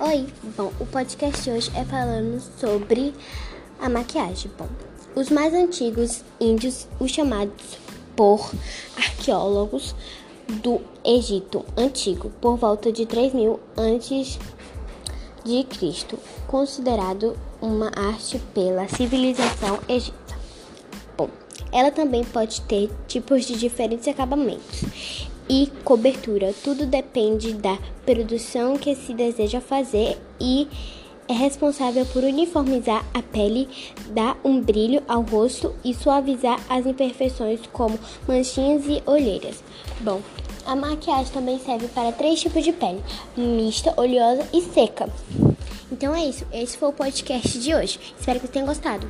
Oi, bom, o podcast hoje é falando sobre a maquiagem. Bom, os mais antigos índios, os chamados por arqueólogos do Egito Antigo, por volta de 3000 antes de Cristo, considerado uma arte pela civilização egípcia. Bom, ela também pode ter tipos de diferentes acabamentos e cobertura. Tudo depende da produção que se deseja fazer e é responsável por uniformizar a pele, dar um brilho ao rosto e suavizar as imperfeições como manchinhas e olheiras. Bom, a maquiagem também serve para três tipos de pele: mista, oleosa e seca. Então é isso. Esse foi o podcast de hoje. Espero que tenham gostado.